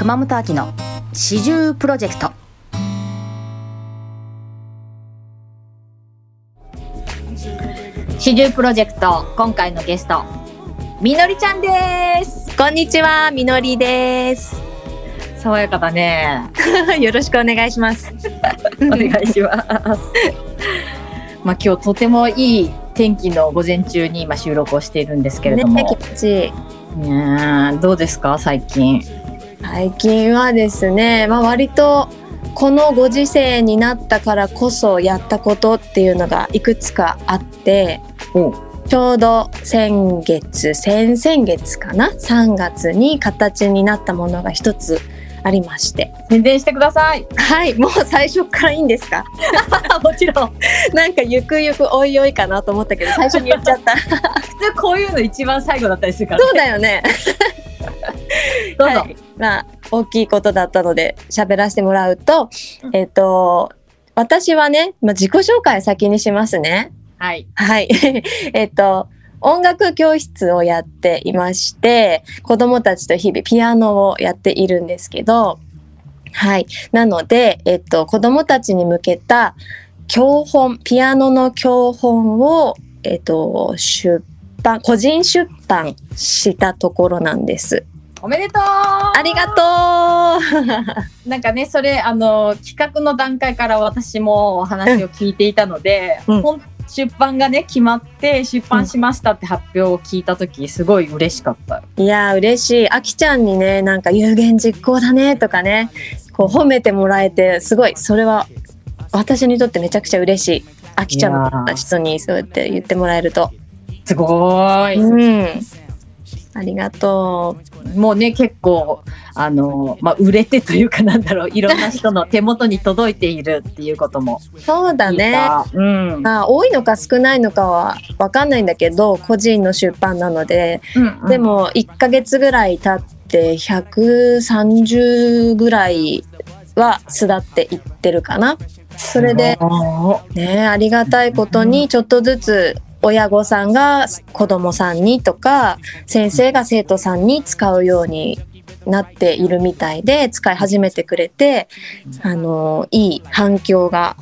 熊本秋の四十プロジェクト四十プロジェクト今回のゲストみのりちゃんですこんにちは、みのりです。爽やかだね よろしくお願いします。お願いしますまあ今日とてもいい天気の午前中に今収録をしているんですけれども、ね、気持ちいい。ねえどうですか最近？最近はですね、まあ割とこのご時世になったからこそやったことっていうのがいくつかあって、おちょうど先月、先々月かな ?3 月に形になったものが一つありまして。宣伝してくださいはい、もう最初からいいんですか？もちろんなんかゆくゆくおいおいかなと思ったけど最初に言っちゃった。普通こういうの一番最後だったりするから、そうだよね。どうぞ、はいまあ大きいことだったので喋らせてもらうと、うんえっと私はね、まあ、自己紹介先にしますね。はいはい。えっと音楽教室をやっていまして子どもたちと日々ピアノをやっているんですけどはいなので、えっと、子どもたちに向けた教本ピアノの教本を、えっと、出版個人出版したところなんです。おめでとうありがとう なんかねそれあの企画の段階から私もお話を聞いていたので、うん出版がね決まって出版しましたって発表を聞いた時すごい嬉しかった。いやー嬉しい。あきちゃんにね、なんか有言実行だねとかね、こう褒めてもらえて、すごい、それは私にとってめちゃくちゃ嬉しい。あきちゃんの人にそうやって言ってもらえると。すごーい。うん。ありがともうね結構あのまあ売れてというかなんだろういろんな人の手元に届いているっていうこともう。そうだね。た。うん。あ多いのか少ないのかはわかんないんだけど、個人の出版なので、うんでも1ヶ月ぐらい経って130ぐらいは巣立っていってるかな。それで、おねありがたいことにちょっとずつ親御さんが子供さんにとか先生が生徒さんに使うようになっているみたいで使い始めてくれてあのいい反響が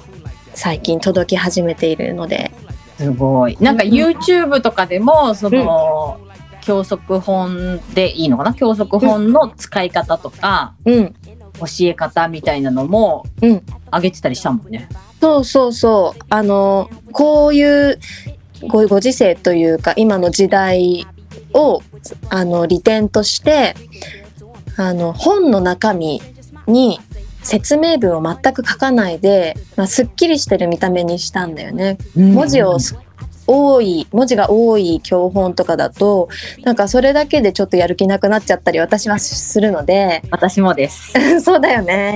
最近届き始めているので。すごい。なんかうん。YouTube とかでもその、教則本でいいのかな？教則本の使い方とか、うん。教え方みたいなのもうん。上げてたりしたもんね。そうそうそう。あのこういうごご時世というか今の時代をあの利点としてあの本の中身に説明文を全く書かないで、まあ、すっきりしてる見た目にしたんだよね。文字をす多い文字が多い教本とかだとなんかそれだけでちょっとやる気なくなっちゃったり私はするので。私もです。そうだよね、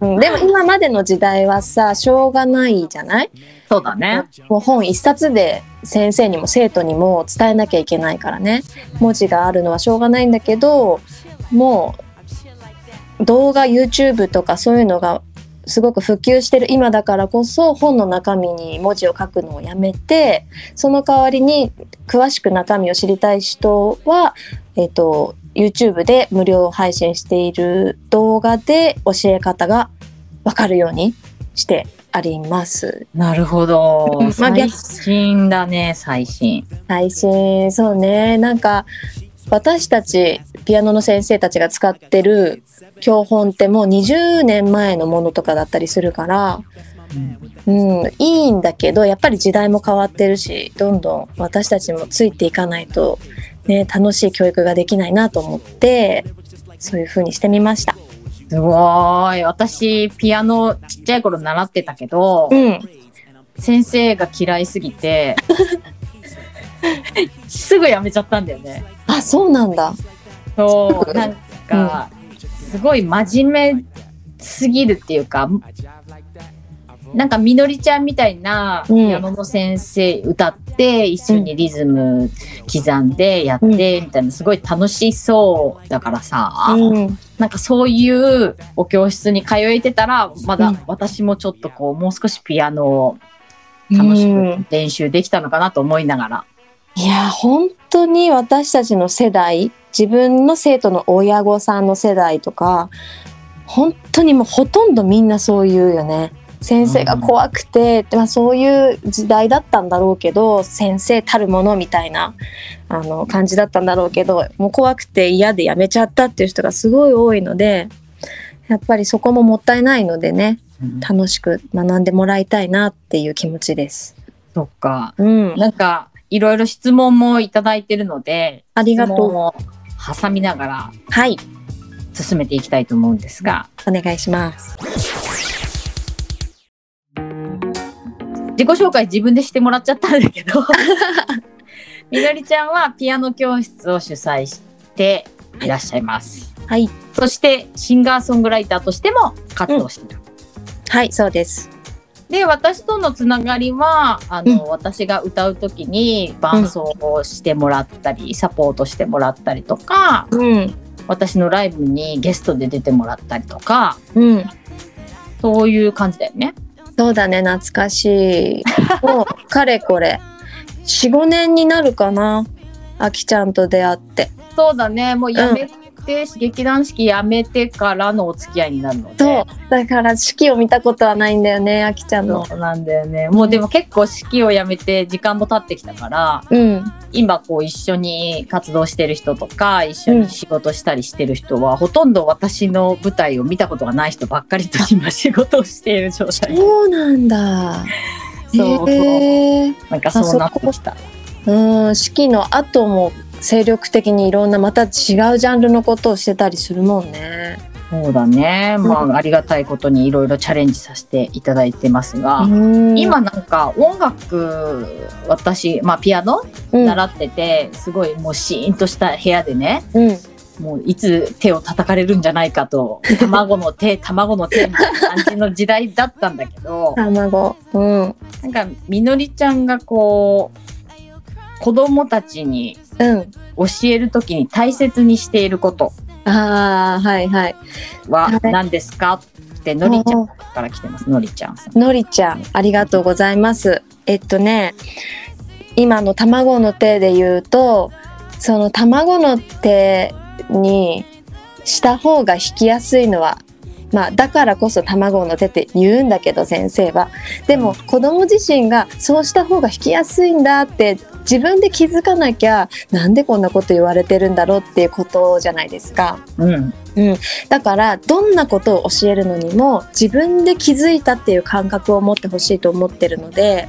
うん、でも今までの時代はさしょうがないじゃない？そうだね。もう本一冊で先生にも生徒にも伝えなきゃいけないからね。文字があるのはしょうがないんだけどもう動画 YouTube とかそういうのがすごく普及してる今だからこそ本の中身に文字を書くのをやめてその代わりに詳しく中身を知りたい人は、えっと YouTube で無料配信している動画で教え方がわかるようにしてあります。なるほど。まあ最逆新だね、最新。最新そうねなんか私たちピアノの先生たちが使ってる教本ってもう20年前のものとかだったりするから、うん、いいんだけどやっぱり時代も変わってるしどんどん私たちもついていかないと、ね、楽しい教育ができないなと思ってそういう風にしてみました。すごい。私、ピアノちっちゃい頃習ってたけど、うん、先生が嫌いすぎて、すぐやめちゃったんだよね。あそうなんだ。そう、なんか、すごい真面目すぎるっていうか、なんかみのりちゃんみたいなうん。ピアノの先生歌って一緒にリズム刻んでやってみたいなすごい楽しそうだからさ、うん、なんかそういうお教室に通えてたらまだうん。私もちょっとこうもう少しピアノを楽しうんく練習できたのかなと思いながら。いや本当に私たちの世代自分の生徒の親御さんの世代とか本当にもうほとんどみんなそう言うよね。先生が怖くて、まあ、そういう時代だったんだろうけど先生たるものみたいなあの感じだったんだろうけどもう怖くて嫌でやめちゃったっていう人がすごい多いのでやっぱりそこももったいないのでね楽しく学んでもらいたいなっていう気持ちです。そっか。うん、なんか、いろいろ質問もいただいてるので、ありがとう挟みながらはい進めていきたいと思うんですが、お願いします。自己紹介自分でしてもらっちゃったんだけど、みのりちゃんはピアノ教室を主催していらっしゃいます。はいそして、シンガーソングライターとしても活動している。はいそうです。で、私とのつながりは、あの、私が歌うときに伴奏をしてもらったり、サポートしてもらったりとか、うん私のライブにゲストで出てもらったりとか、うんそういう感じだよね。そうだね懐かしい。もうかれこれ45年になるかな？あきちゃんと出会って。そうだね。もうやめて、劇団四季やめてからのお付き合いになるので。そうだから式を見たことはないんだよねあきちゃんの。そうなんだよね。もうでも結構式をやめて時間も経ってきたから、うん今こう一緒に活動してる人とか、一緒に仕事したりしてる人は、ほとんど私の舞台を見たことがない人ばっかりと今仕事をしている状態。そうなんだ。そうへえなんかそうなってきた。うん式の後も精力的にいろんなまた違うジャンルのことをしてたりするもんね。そうだね。まあ、ありがたいことにいろいろチャレンジさせていただいてますが、うん。今なんか音楽、私、まあピアノうん。習ってて、すごいもうシーンとした部屋でね、うん。もういつ手を叩かれるんじゃないかと、卵の手、卵の手みたいな感じの時代だったんだけど、卵。うん。なんかみのりちゃんがこう、子供たちにうん教えるときに大切にしていることああはいはい。ははい何ですか？ってのりちゃんから来てます、のりちゃん。のりちゃん、ありがとうございます。えっとね、今の卵の手で言うと、その卵の手にした方が引きやすいのは、まあだからこそ卵の手って言うんだけど先生は。でも子供自身がそうした方が引きやすいんだって自分で気づかなきゃなんでこんなこと言われてるんだろうっていうことじゃないですか。うん。だからどんなことを教えるのにも自分で気づいたっていう感覚を持ってほしいと思ってるので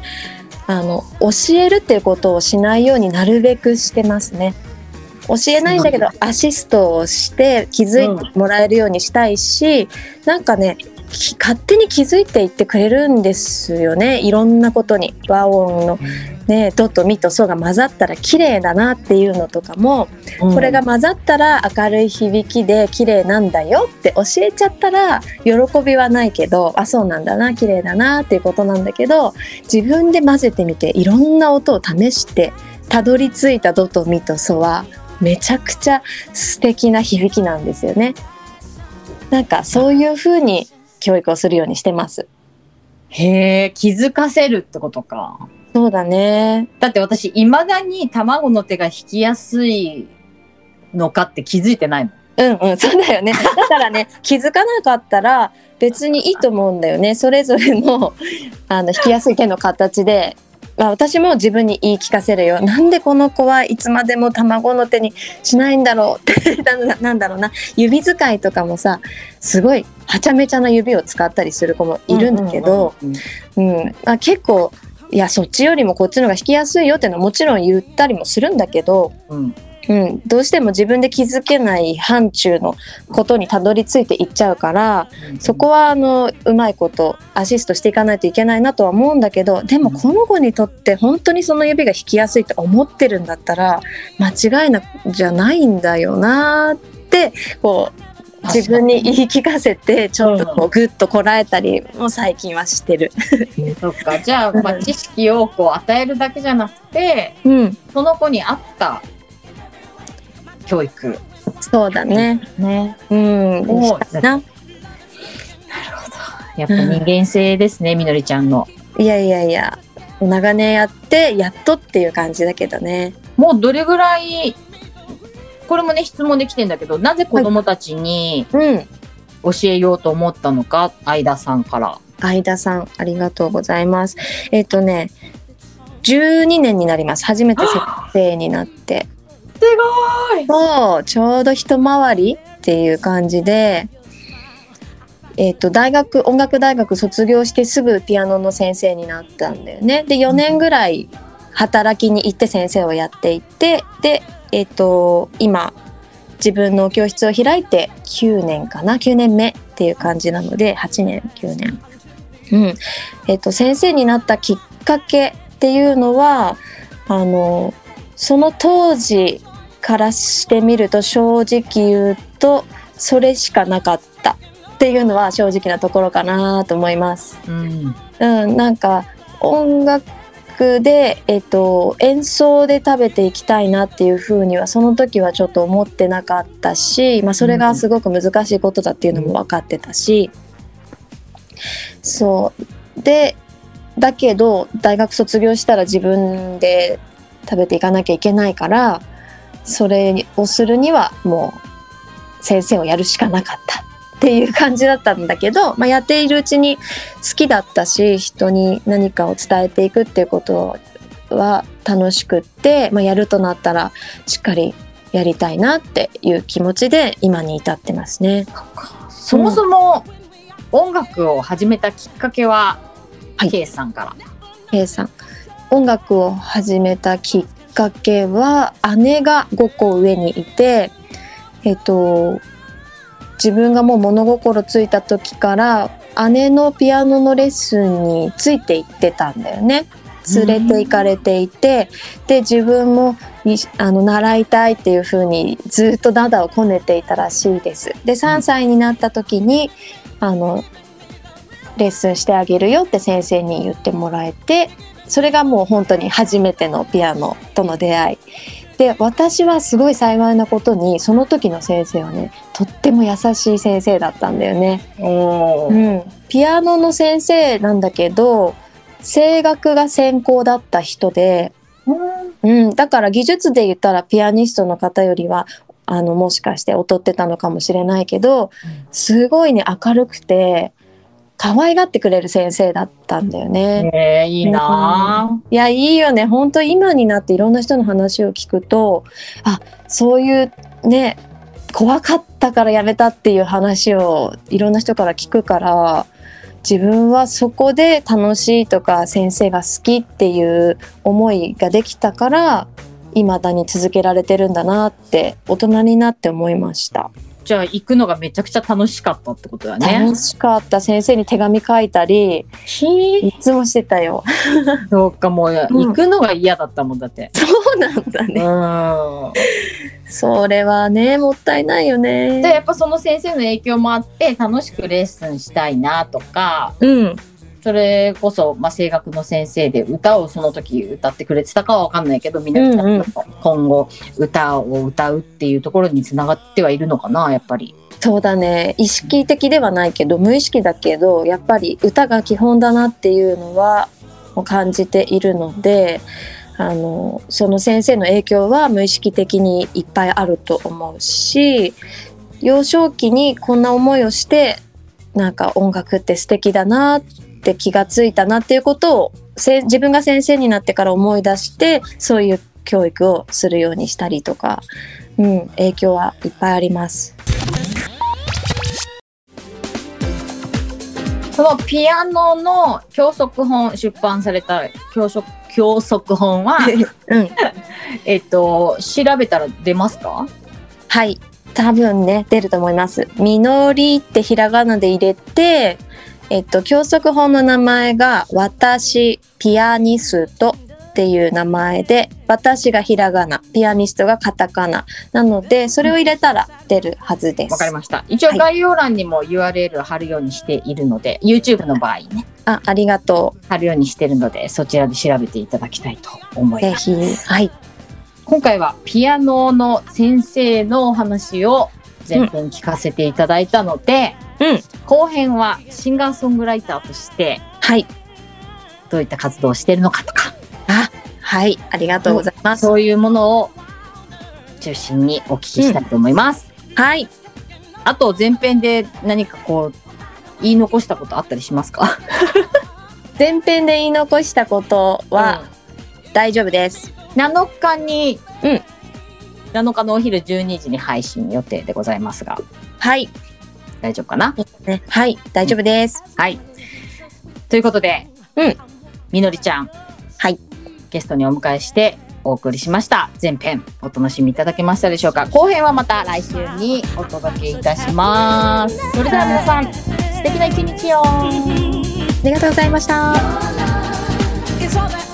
あの教えるっていうことをしないようになるべくしてますね。教えないんだけどアシストをして気づいてもらえるようにしたいし、なんかねき勝手に気づいていってくれるんですよね。いろんなことに。和音の、ね、ドとミとソが混ざったら綺麗だなっていうのとかもこれが混ざったら明るい響きで綺麗なんだよって教えちゃったら喜びはないけどあそうなんだな綺麗だなっていうことなんだけど自分で混ぜてみていろんな音を試してたどり着いたドとミとソはめちゃくちゃ素敵な響きなんですよね。なんかそういう風に教育をするようにしてます。へえ、気づかせるってことか。そうだね。だって私、未だに卵の手が引きやすいのかって気づいてないもん。うんうん、そうだよね。だからね、気づかなかったら別にいいと思うんだよね。それぞれのあの引きやすい手の形で。まあ、私も自分に言い聞かせるよ。なんでこの子はいつまでも卵の手にしないんだろうってななんだろうな。指使いとかもさ、すごいはちゃめちゃな指を使ったりする子もいるんだけど、結構いやそっちよりもこっちの方が引きやすいよっていうのはもちろん言ったりもするんだけど、うんうん、どうしても自分で気づけない範疇のことにたどり着いていっちゃうからそこはあのうまいことアシストしていかないといけないなとは思うんだけどでもこの子にとって本当にその指が引きやすいと思ってるんだったら間違いなじゃないんだよなってこう自分に言い聞かせてちょっとこうグッとこらえたりも最近はしてる。そっか。じゃあ、まあ、知識をこう与えるだけじゃなくて、うん、その子に合った教育。そうだね。ね。うん、おしたいな。やっぱ人間性ですね、みのりちゃんの。いやいやいや、長年やってやっとっていう感じだけどね。もうどれぐらい、これもね、質問できてんだけど、なぜ子供たちにうん。教えようと思ったのか、相田さんから。相田さん、ありがとうございます。えっ、とね、12年になります。初めて先生になって。すごいそう、ちょうど一回りっていう感じで、えっ、と、大学、音楽大学卒業してすぐピアノの先生になったんだよね。で、4年ぐらい働きに行って先生をやっていて、で、えっ、と、今、自分の教室を開いて9年かな ?9 年目っていう感じなので、8年、9年。うん。えっ、と、先生になったきっかけっていうのは、あの、その当時からしてみると正直言うとそれしかなかったっていうのは正直なところかなと思います。うん。うん、なんか音楽で、えっと、演奏で食べていきたいなっていうふうにはその時はちょっと思ってなかったし、まあ、それがすごく難しいことだっていうのも分かってたし、そうでだけど大学卒業したら自分で食べていかなきゃいけないからそれをするにはもう先生をやるしかなかったっていう感じだったんだけど、まあ、やっているうちに好きだったし人に何かを伝えていくっていうことは楽しくって、まあ、やるとなったらしっかりやりたいなっていう気持ちで今に至ってますね。そもそも音楽を始めたきっかけは、はい K さんから。A さん音楽を始めたきっかけは姉が5個上にいてえっと自分がもう物心ついた時から姉のピアノのレッスンについて行ってたんだよね。連れて行かれていて、で自分もあの習いたいっていう風にずっとダダをこねていたらしいです。で3歳になった時にあのレッスンしてあげるよって先生に言ってもらえてそれがもう本当に初めてのピアノとの出会い。で私はすごい幸いなことにその時の先生はねとっても優しい先生だったんだよね。おうん、ピアノの先生なんだけど声楽が専攻だった人で、うん、だから技術で言ったらピアニストの方よりはあのもしかして劣ってたのかもしれないけどすごいね明るくて可愛がってくれる先生だったんだよね。えー、いいなぁいやいいよね本当今になっていろんな人の話を聞くとあそういうね怖かったからやめたっていう話をいろんな人から聞くから自分はそこで楽しいとか先生が好きっていう思いができたから未だに続けられてるんだなって大人になって思いました。じゃあ行くのがめちゃくちゃ楽しかったってことだね楽。しかった先生に手紙書いたりいつもしてたよ。そうかもう行くのが嫌だったもんだって。そうなんだうね。ん。それはねもったいないよね。でやっぱその先生の影響もあって楽しくレッスンしたいなとかうん、それこそ、まあ、声楽の先生で歌をその時歌ってくれてたかは分かんないけどみんなうんうん今後歌を歌うっていうところにつながってはいるのかなやっぱり。そうだね意識的ではないけど無意識だけどやっぱり歌が基本だなっていうのは感じているのであのその先生の影響は無意識的にいっぱいあると思うし幼少期にこんな思いをしてなんか音楽って素敵だなって気がついたなっていうことをせ自分が先生になってから思い出してそういう教育をするようにしたりとか、うん、影響はいっぱいあります。そのピアノの教則本出版された教則教則本はうん えっと調べたら出ますか？はい。多分ね、出ると思います。みのりってひらがなで入れて、えっと、教則本の名前が、私、ピアニストっていう名前で、私がひらがな、ピアニストがカタカナ。なので、それを入れたら出るはずです。わかりました。一応はい概要欄にも URL 貼るようにしているので、YouTube の場合ね、あ、ありがと貼るようにしてるので、そちらで調べていただきたいと思う。ぜいます。ひ。はい。今回はピアノの先生のお話を前編聞かせていただいたので、うん。後編はシンガーソングライターとしてはい。どういった活動をしているのかとか、あ、はい、ありがとうございます。そういうものを中心にお聞きしたいと思います。はい。あと前編で何かこう言い残したことあったりしますか？前編で言い残したことは大丈夫です。7日に、うん7日のお昼12時に配信予定でございますがはい。大丈夫かな？ね、はい、大丈夫です。はい。ということで、うん。みのりちゃん。はい。ゲストにお迎えしてお送りしました。前編お楽しみいただけましたでしょうか？後編はまた来週にお届けいたします。それでは皆さん素敵な一日を。ありがとうございました。It's all that